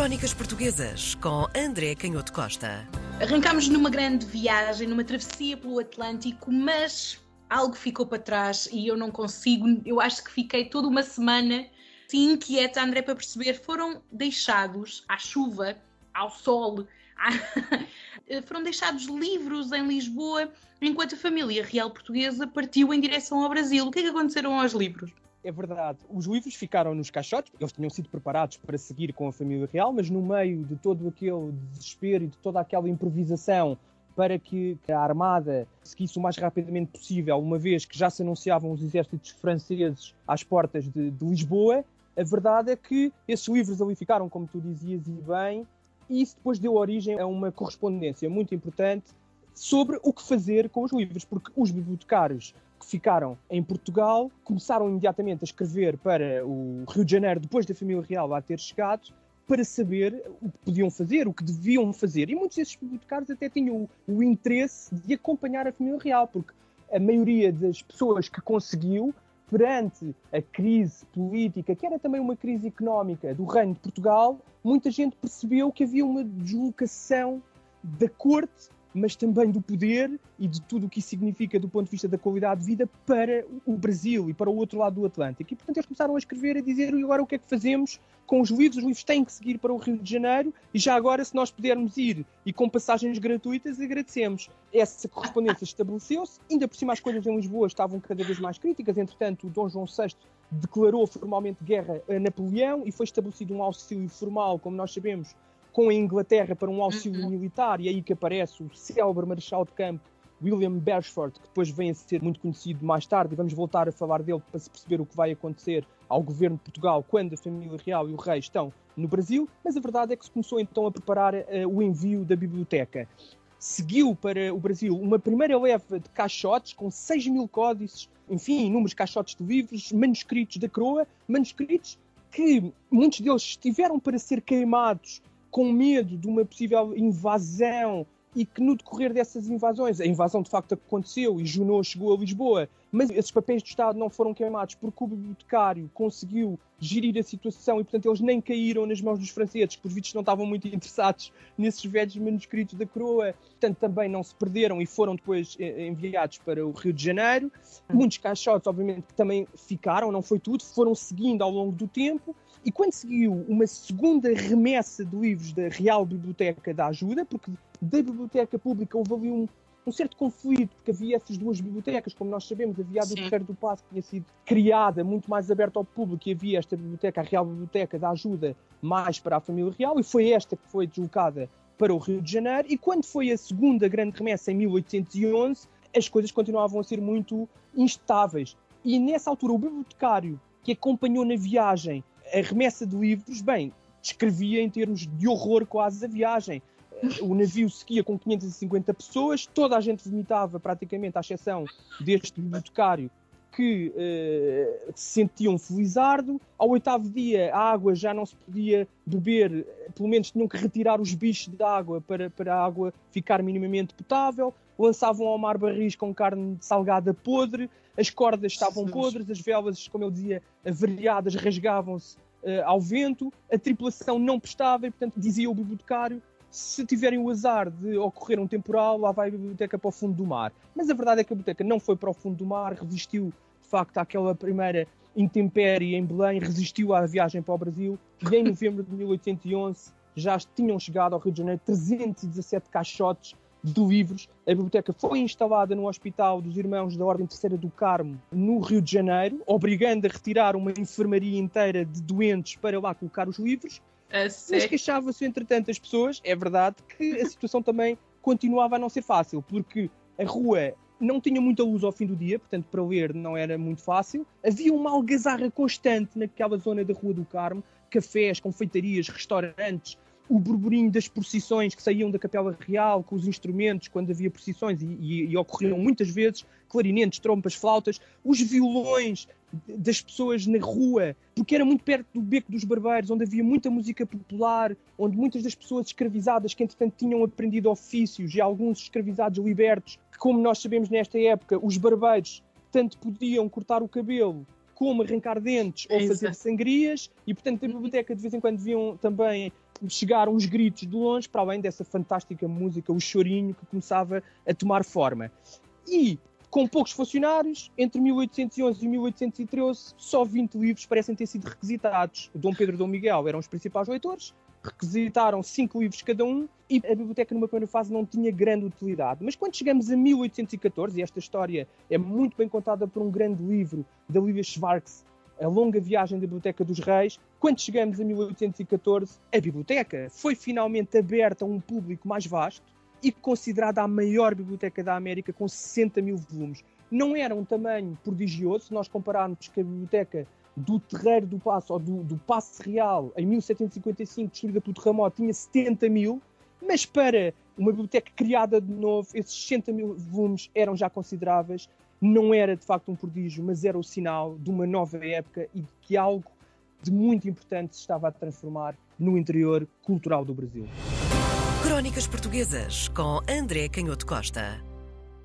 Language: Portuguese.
Crónicas Portuguesas com André Canhoto Costa. Arrancámos numa grande viagem, numa travessia pelo Atlântico, mas algo ficou para trás e eu não consigo. Eu acho que fiquei toda uma semana assim, inquieta, André, para perceber. Foram deixados à chuva, ao sol, à... foram deixados livros em Lisboa enquanto a família real portuguesa partiu em direção ao Brasil. O que é que aconteceram aos livros? É verdade, os livros ficaram nos caixotes, eles tinham sido preparados para seguir com a família real, mas no meio de todo aquele desespero e de toda aquela improvisação para que a armada seguisse o mais rapidamente possível, uma vez que já se anunciavam os exércitos franceses às portas de, de Lisboa, a verdade é que esses livros ali ficaram, como tu dizias e bem, e isso depois deu origem a uma correspondência muito importante sobre o que fazer com os livros, porque os bibliotecários que ficaram em Portugal começaram imediatamente a escrever para o Rio de Janeiro, depois da família real lá ter chegado, para saber o que podiam fazer, o que deviam fazer. E muitos desses bibliotecários até tinham o, o interesse de acompanhar a família real, porque a maioria das pessoas que conseguiu, perante a crise política, que era também uma crise económica do Reino de Portugal, muita gente percebeu que havia uma deslocação da corte mas também do poder e de tudo o que isso significa do ponto de vista da qualidade de vida para o Brasil e para o outro lado do Atlântico. E, portanto, eles começaram a escrever e dizer e agora o que é que fazemos com os livros? Os livros têm que seguir para o Rio de Janeiro e já agora, se nós pudermos ir e com passagens gratuitas, agradecemos. Essa correspondência estabeleceu-se, ainda por cima as coisas em Lisboa estavam cada vez mais críticas, entretanto, o Dom João VI declarou formalmente guerra a Napoleão e foi estabelecido um auxílio formal, como nós sabemos, com a Inglaterra para um auxílio uhum. militar, e é aí que aparece o célebre marechal de campo William Beresford, que depois vem a ser muito conhecido mais tarde, e vamos voltar a falar dele para se perceber o que vai acontecer ao governo de Portugal quando a família real e o rei estão no Brasil, mas a verdade é que se começou então a preparar uh, o envio da biblioteca. Seguiu para o Brasil uma primeira leva de caixotes com 6 mil códices, enfim, inúmeros caixotes de livros, manuscritos da coroa, manuscritos que muitos deles estiveram para ser queimados com medo de uma possível invasão e que no decorrer dessas invasões, a invasão de facto aconteceu e Junot chegou a Lisboa, mas esses papéis de Estado não foram queimados porque o bibliotecário conseguiu gerir a situação e, portanto, eles nem caíram nas mãos dos franceses, que por vistos não estavam muito interessados nesses velhos manuscritos da coroa, portanto, também não se perderam e foram depois eh, enviados para o Rio de Janeiro. Muitos caixotes, obviamente, que também ficaram, não foi tudo, foram seguindo ao longo do tempo e quando seguiu uma segunda remessa de livros da Real Biblioteca da Ajuda, porque da Biblioteca Pública houve ali um, um certo conflito, porque havia essas duas bibliotecas, como nós sabemos, havia a do Terreiro do Passo, que tinha sido criada muito mais aberta ao público, e havia esta biblioteca, a Real Biblioteca da Ajuda, mais para a família real, e foi esta que foi deslocada para o Rio de Janeiro, e quando foi a segunda grande remessa, em 1811, as coisas continuavam a ser muito instáveis. E nessa altura, o bibliotecário que acompanhou na viagem a remessa de livros, bem, descrevia em termos de horror quase a viagem. O navio seguia com 550 pessoas, toda a gente vomitava praticamente, à exceção deste bibliotecário que uh, se sentia um felizardo. Ao oitavo dia, a água já não se podia beber, pelo menos tinham que retirar os bichos da água para, para a água ficar minimamente potável. Lançavam ao mar barris com carne salgada podre, as cordas estavam podres, as velas, como eu dizia, avariadas, rasgavam-se uh, ao vento, a tripulação não prestava e, portanto, dizia o bibliotecário se tiverem o azar de ocorrer um temporal, lá vai a biblioteca para o fundo do mar. Mas a verdade é que a biblioteca não foi para o fundo do mar, resistiu de facto àquela primeira intempérie em Belém, resistiu à viagem para o Brasil e em novembro de 1811 já tinham chegado ao Rio de Janeiro 317 caixotes de livros. A biblioteca foi instalada no Hospital dos Irmãos da Ordem Terceira do Carmo, no Rio de Janeiro, obrigando a retirar uma enfermaria inteira de doentes para lá colocar os livros. Mas queixava-se, entretanto, as pessoas, é verdade, que a situação também continuava a não ser fácil, porque a rua não tinha muita luz ao fim do dia, portanto, para ler não era muito fácil. Havia uma algazarra constante naquela zona da Rua do Carmo, cafés, confeitarias, restaurantes, o burburinho das procissões que saíam da Capela Real com os instrumentos quando havia procissões e, e, e ocorriam muitas vezes clarinetes, trompas, flautas, os violões das pessoas na rua, porque era muito perto do Beco dos Barbeiros, onde havia muita música popular, onde muitas das pessoas escravizadas que entretanto tinham aprendido ofícios e alguns escravizados libertos, que como nós sabemos nesta época, os barbeiros tanto podiam cortar o cabelo como arrancar dentes ou Exato. fazer sangrias, e portanto a biblioteca de vez em quando deviam também chegar uns gritos de longe, para além dessa fantástica música, o chorinho que começava a tomar forma. E com poucos funcionários, entre 1811 e 1813, só 20 livros parecem ter sido requisitados. O Dom Pedro e o Dom Miguel eram os principais leitores, requisitaram 5 livros cada um e a biblioteca numa primeira fase não tinha grande utilidade. Mas quando chegamos a 1814, e esta história é muito bem contada por um grande livro da Lívia Schwartz, A Longa Viagem da Biblioteca dos Reis, quando chegamos a 1814, a biblioteca foi finalmente aberta a um público mais vasto e considerada a maior biblioteca da América com 60 mil volumes. Não era um tamanho prodigioso, se nós compararmos com a biblioteca do Terreiro do Passo ou do, do Passo Real em 1755, destruída pelo terremoto, tinha 70 mil, mas para uma biblioteca criada de novo, esses 60 mil volumes eram já consideráveis. Não era de facto um prodígio, mas era o sinal de uma nova época e de que algo de muito importante se estava a transformar no interior cultural do Brasil. Crónicas Portuguesas com André Canhoto Costa.